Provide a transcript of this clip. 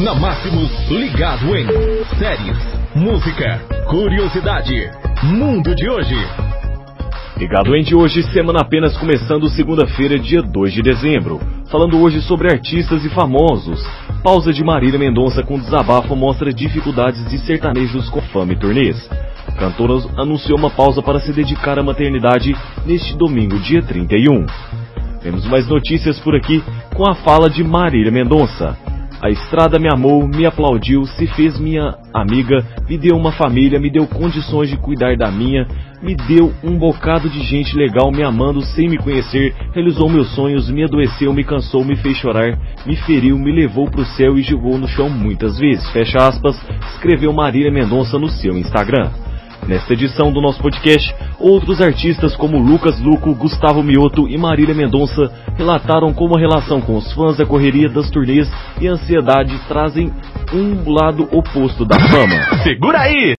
Na Máximos, ligado em séries, música, curiosidade, mundo de hoje. Ligado em de hoje, semana apenas começando segunda-feira, dia 2 de dezembro. Falando hoje sobre artistas e famosos. Pausa de Marília Mendonça com desabafo mostra dificuldades de sertanejos com fama e turnês. Cantora anunciou uma pausa para se dedicar à maternidade neste domingo, dia 31. Temos mais notícias por aqui com a fala de Marília Mendonça. A estrada me amou, me aplaudiu, se fez minha amiga, me deu uma família, me deu condições de cuidar da minha, me deu um bocado de gente legal me amando sem me conhecer, realizou meus sonhos, me adoeceu, me cansou, me fez chorar, me feriu, me levou pro céu e jogou no chão muitas vezes. Fecha aspas, escreveu Marília Mendonça no seu Instagram. Nesta edição do nosso podcast, outros artistas como Lucas Luco, Gustavo Mioto e Marília Mendonça relataram como a relação com os fãs, a correria das turnês e a ansiedade trazem um lado oposto da fama. Segura aí!